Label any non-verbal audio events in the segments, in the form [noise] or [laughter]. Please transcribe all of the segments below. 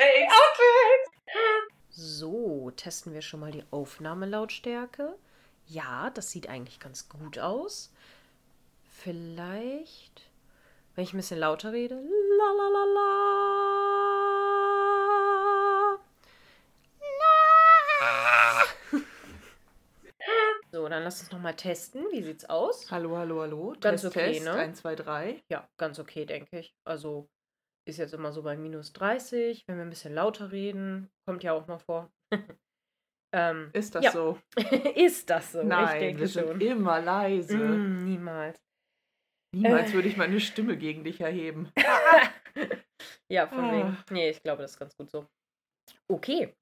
Outtakes. So, testen wir schon mal die Aufnahmelautstärke. Ja, das sieht eigentlich ganz gut aus. Vielleicht, wenn ich ein bisschen lauter rede. La la la la. La. So, dann lass uns noch mal testen. Wie sieht's aus? Hallo, hallo, hallo. Ganz Test, okay, Test. ne? 1, 2, 3. Ja, ganz okay, denke ich. Also ist jetzt immer so bei minus 30. Wenn wir ein bisschen lauter reden, kommt ja auch mal vor. [laughs] ähm, Ist das Ja. so? [laughs] ist das so? Nein, ich denke wir sind schon. immer leise. Mm, niemals. Niemals Äh. würde ich meine Stimme gegen dich erheben. [laughs] Ja, von Ah. wegen. Nee, ich glaube, das ist ganz gut so. Okay.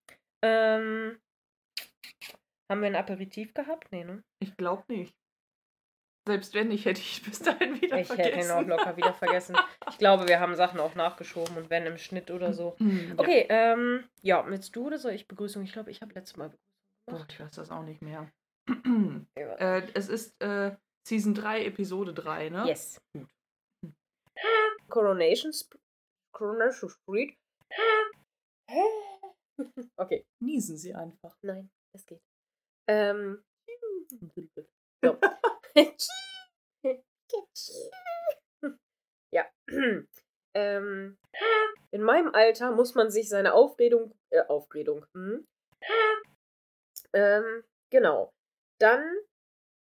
Ähm, haben wir ein Aperitif gehabt? Nee, ne? Ich glaube nicht. Selbst wenn nicht, hätte ich [laughs] bis dahin wieder Ich vergessen. hätte ihn auch locker wieder vergessen. Ich glaube, wir haben Sachen auch nachgeschoben und wenn im Schnitt oder so. Hm, ja. Okay, ähm, ja, willst du oder soll ich Begrüßung? Ich glaube, ich habe letztes Mal Oh, ich weiß das auch nicht mehr. Begrüßung. [clears throat] äh, es ist äh, Season 3, Episode 3, ne? Yes. Gut. [clears throat] Coronation, Sp Coronation Street. [clears throat] okay, Niesen sie einfach. nein, es geht. Ähm. So. [laughs] ja. [clears throat] ähm. In meinem Alter muss man sich seine Aufredung. Äh, Aufredung. Hm? Ähm, genau. Dann.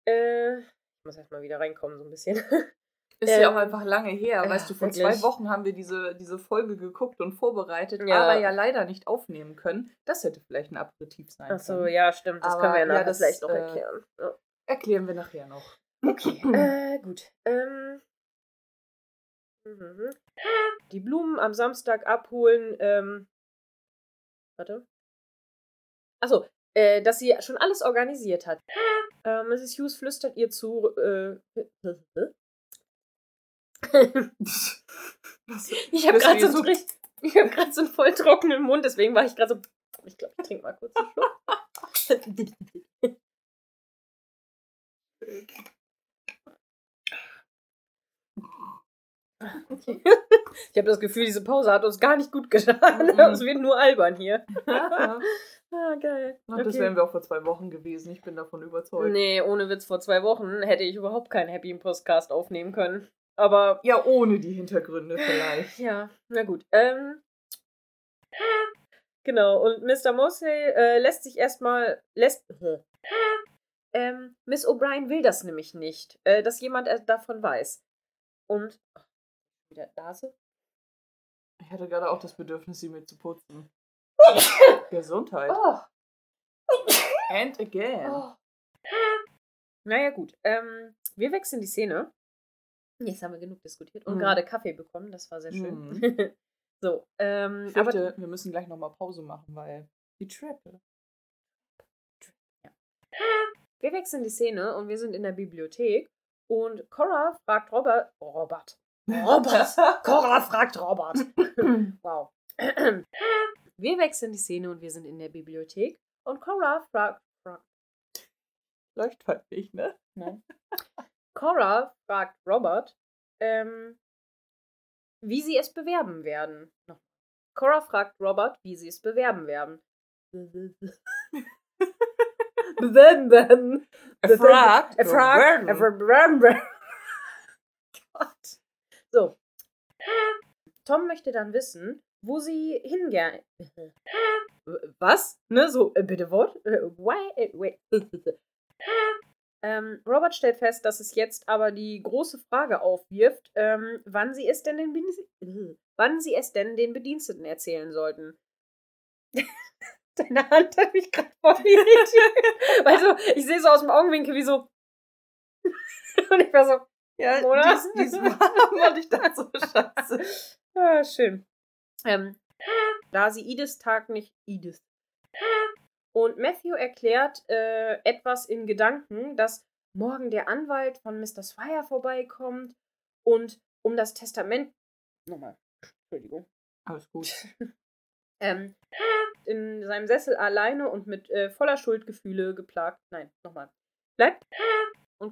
Äh, ich muss erstmal wieder reinkommen, so ein bisschen. [laughs] Ist ja Ähm, auch einfach lange her. ja, weißt du, vor wirklich. zwei Wochen haben wir diese, diese Folge geguckt und vorbereitet, Ja. aber ja leider nicht aufnehmen können. Das hätte vielleicht ein Aperitif sein Achso, können. ja, stimmt. Das Aber können wir ja ja, nachher das, vielleicht noch äh, erklären. Ja. Erklären wir nachher noch. Okay, [clears throat] äh, gut. Ähm, mhm. die Blumen am Samstag abholen. Ähm, warte. Achso, äh, dass sie schon alles organisiert hat. Äh, Mrs. Hughes flüstert ihr zu. Äh, [laughs] ich habe gerade so, ich hab grad so einen voll trockenen Mund, deswegen war ich gerade so. Ich glaube, ich trinke mal kurz einen Schluck. [laughs] [laughs] Okay. Ich habe das Gefühl, diese Pause hat uns gar nicht gut getan. Mhm. [laughs] Es wird nur albern hier. Ja. [laughs] Ah, geil. Und Das Okay. wären wir auch vor zwei Wochen gewesen. Ich bin davon überzeugt. Nee, ohne Witz, vor zwei Wochen hätte ich überhaupt keinen Happy Podcast aufnehmen können. Aber Ja, ohne die Hintergründe vielleicht. ja, na gut. Ähm, genau, und Mr. Mosley äh, lässt sich erstmal. lässt. Ähm, Miss O'Brien will das nämlich nicht, äh, dass jemand äh, davon weiß. Und. Wieder Nase? Ich hatte gerade auch das Bedürfnis, sie mir zu putzen. [laughs] Gesundheit. Oh. And again. Oh. Naja, gut. Ähm, wir wechseln die Szene. Jetzt haben wir genug diskutiert und Mhm. gerade Kaffee bekommen. Das war sehr schön. Mhm. [laughs] so, ähm, Ich aber fürchte, wir müssen gleich nochmal Pause machen, weil die Treppe. wir wechseln die Szene und wir sind in der Bibliothek und Cora fragt Robert. Robert. Robert. [laughs] Cora fragt Robert. [clears throat] wow. [clears throat] wir wechseln die Szene und wir sind in der Bibliothek und Cora fragt. fragt Läuft halt nicht, ne? Nein. Cora fragt Robert, ähm, wie sie es bewerben werden. Cora fragt Robert, wie sie es bewerben werden. [laughs] bewerben werden. Er fragt. Er fragt. Er fragt. So. Tom möchte dann wissen, wo sie hingern. [laughs] Was? Ne, so, äh, bitte Wort? Äh, Why? äh, Wait. [laughs] Ähm, Robert stellt fest, dass es jetzt aber die große Frage aufwirft, ähm, wann sie es denn den Bediensteten, [laughs] wann sie es denn den Bediensteten erzählen sollten. Deine Hand hat mich gerade voll irritiert. Also, ich sehe so aus dem Augenwinkel wie so. Und ich war so, Ja, Oder? dies, dies [laughs] war, ich dachte so, scheiße. ah, schön. Ähm, da sie Ediths Tag nicht Edith. Und Matthew erklärt äh, etwas in Gedanken, dass morgen der Anwalt von Mr. Swire vorbeikommt und um das Testament. Nochmal. Entschuldigung. Alles gut. [laughs] Ähm, in seinem Sessel alleine und mit äh, voller Schuldgefühle geplagt. Nein, nochmal. Bleibt. Und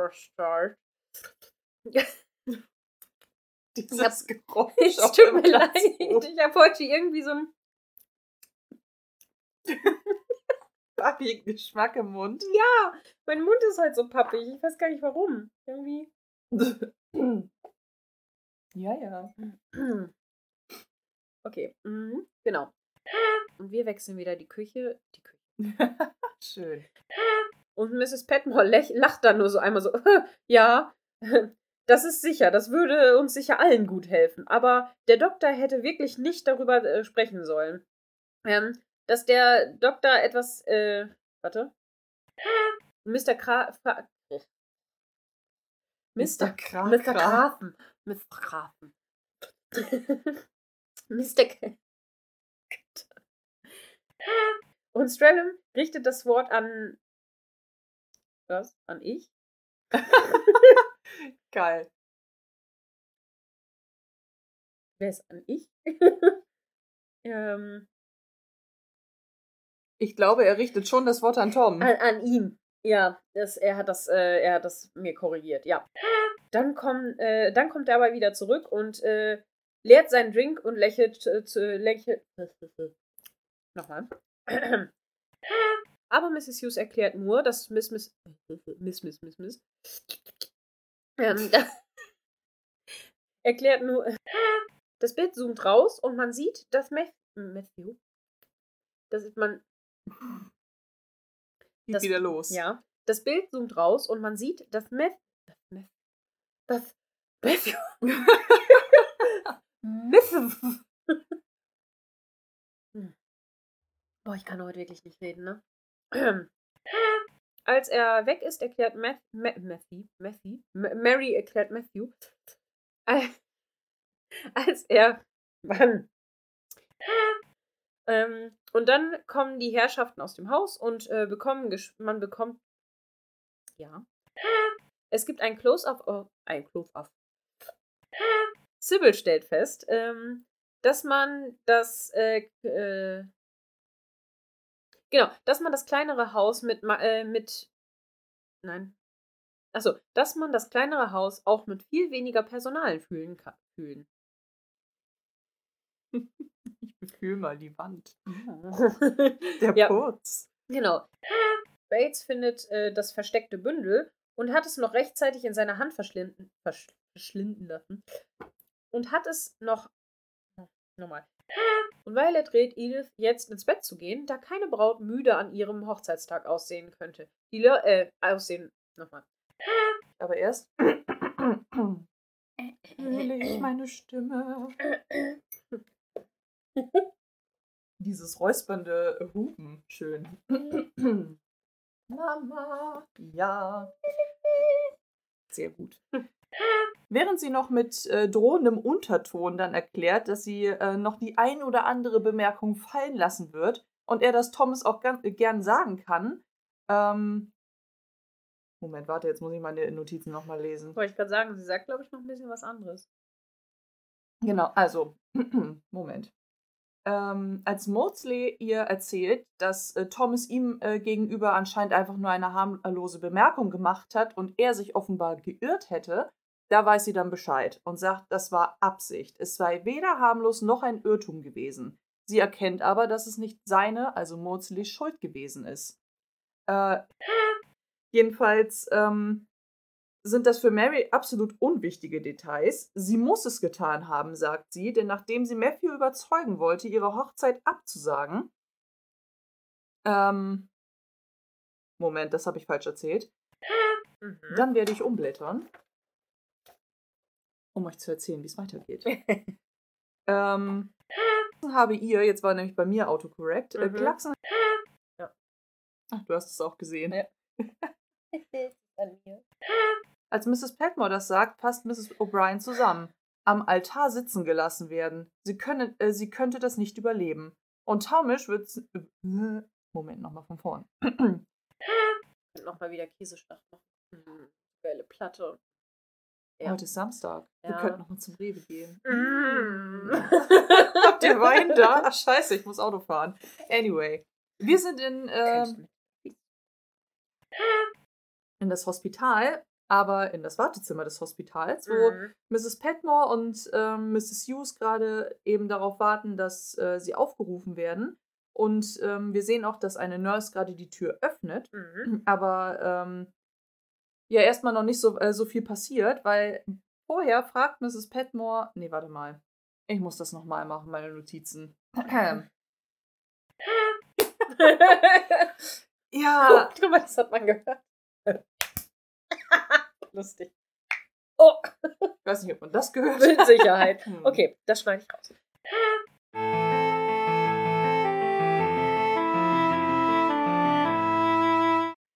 Cora Cora Star. Dieses Geräusch [laughs] Es auf tut mir leid. Ich habe heute irgendwie so ein. [laughs] Pappigen Geschmack im Mund. Ja, mein Mund ist halt so pappig. Ich weiß gar nicht warum. Irgendwie. [clears throat] ja, ja. [clears throat] Okay, mhm. genau. Und wir wechseln wieder die Küche. Die Küche. [laughs] Schön. Und Mrs. Petmore lacht dann nur so einmal so, [laughs] ja, [laughs] das ist sicher, das würde uns sicher allen gut helfen. Aber der Doktor hätte wirklich nicht darüber äh, sprechen sollen. Ähm, dass der Doktor etwas, äh, warte. Mr. Kra Fra Mr. Kra Mr. Grafen. Mr. Grafen. [laughs] Mr. K Und Strellum richtet das Wort an. Was? An ich? [laughs] Geil. Wer ist an ich? [laughs] ähm, Ich glaube, er richtet schon das Wort an Tom. an, an ihn. Ja, das, er, hat das, äh, er hat das mir korrigiert, ja. Dann, komm, äh, dann kommt er aber wieder zurück und äh, leert seinen Drink und lächelt äh, zu. Lächelt. [laughs] Nochmal. [clears throat] Aber Mrs. Hughes erklärt nur, dass Miss Miss. [laughs] Miss Miss Miss Miss. Ähm, [laughs] [laughs] erklärt nur. Das Bild zoomt raus und man sieht, dass Matthew. Das ist man. Geht das- wieder los. Ja. Das Bild zoomt raus und man sieht, dass Meth. Das Meth. Das. Matthew. Matthew. Hm. Boah, ich kann heute wirklich nicht reden, ne? Als er weg ist, erklärt Math, Ma Matthew, Matthew, Ma Mary erklärt Matthew, al- [laughs] als er, Mann. Ähm, und dann kommen die Herrschaften aus dem Haus und äh, bekommen, man bekommt, ja, es gibt ein Close-up, oh, ein Close-up. Sybil stellt fest, ähm, dass man das, äh, äh, genau, dass man das kleinere Haus mit, äh, mit, nein, achso, dass man das kleinere Haus auch mit viel weniger Personal fühlen kann. Fühlen. [laughs] Ich befühl mal die Wand. Der [laughs] Der Ja. Putz. Genau. Bates findet äh, das versteckte Bündel und hat es noch rechtzeitig in seiner Hand verschlinden, versch verschlinden lassen. Und hat es noch. Nochmal. Und weil er dreht Edith jetzt ins Bett zu gehen, da keine Braut müde an ihrem Hochzeitstag aussehen könnte. Die Le äh, aussehen. Nochmal. Aber erst fühle ich meine Stimme. Dieses räuspernde Hupen. Schön. Mama. Ja. Sehr gut. Während sie noch mit äh, drohendem Unterton dann erklärt, dass sie äh, noch die ein oder andere Bemerkung fallen lassen wird und er das Thomas auch gern, äh, gern sagen kann. Ähm, Moment, warte, jetzt muss ich meine Notizen nochmal lesen. Wollte ich gerade sagen, sie sagt, glaube ich, noch ein bisschen was anderes. Genau, also, [clears throat] Moment. Ähm, als Maudsley ihr erzählt, dass äh, Thomas ihm äh, gegenüber anscheinend einfach nur eine harmlose Bemerkung gemacht hat und er sich offenbar geirrt hätte, da weiß sie dann Bescheid und sagt, das war Absicht. Es sei weder harmlos noch ein Irrtum gewesen. Sie erkennt aber, dass es nicht seine, also Maudsleys Schuld gewesen ist. Äh, jedenfalls ähm, sind das für Mary absolut unwichtige Details. Sie muss es getan haben, sagt sie, denn nachdem sie Matthew überzeugen wollte, ihre Hochzeit abzusagen. Ähm. Moment, das habe ich falsch erzählt. Mhm. Dann werde ich umblättern, um euch zu erzählen, wie es weitergeht. [laughs] ähm, [laughs] habe ihr, jetzt war nämlich bei mir autocorrect, äh, Mhm. Klaxon. [laughs] Ja. Ach, du hast es auch gesehen. Ja. Als Mrs. Petmore das sagt, fasst Mrs. O'Brien zusammen. Am Altar sitzen gelassen werden. Sie, könne, äh, sie könnte das nicht überleben. Und Taumisch wird. Äh, Moment, nochmal von vorn. Nochmal wieder Käseschlacht machen. Mhm. Platte. Ja. Heute ist Samstag. Wir Ja. könnten nochmal zum Rewe gehen. Mm. [laughs] Habt ihr Wein da? Ach, scheiße, ich muss Auto fahren. Anyway. Wir sind in, ähm, in das Hospital aber in das Wartezimmer des Hospitals, wo Mhm. Mrs. Petmore und ähm, Mrs. Hughes gerade eben darauf warten, dass äh, sie aufgerufen werden. Und ähm, wir sehen auch, dass eine Nurse gerade die Tür öffnet, Mhm. aber ähm, ja erstmal noch nicht so, äh, so viel passiert, weil vorher fragt Mrs. Petmore, nee, warte mal, ich muss das nochmal machen, meine Notizen. [laughs] ja, [laughs] guck mal, das hat man gehört. [laughs] Lustig. Oh, ich weiß nicht, ob man das gehört mit Sicherheit. Hm. Okay, das schneide ich raus.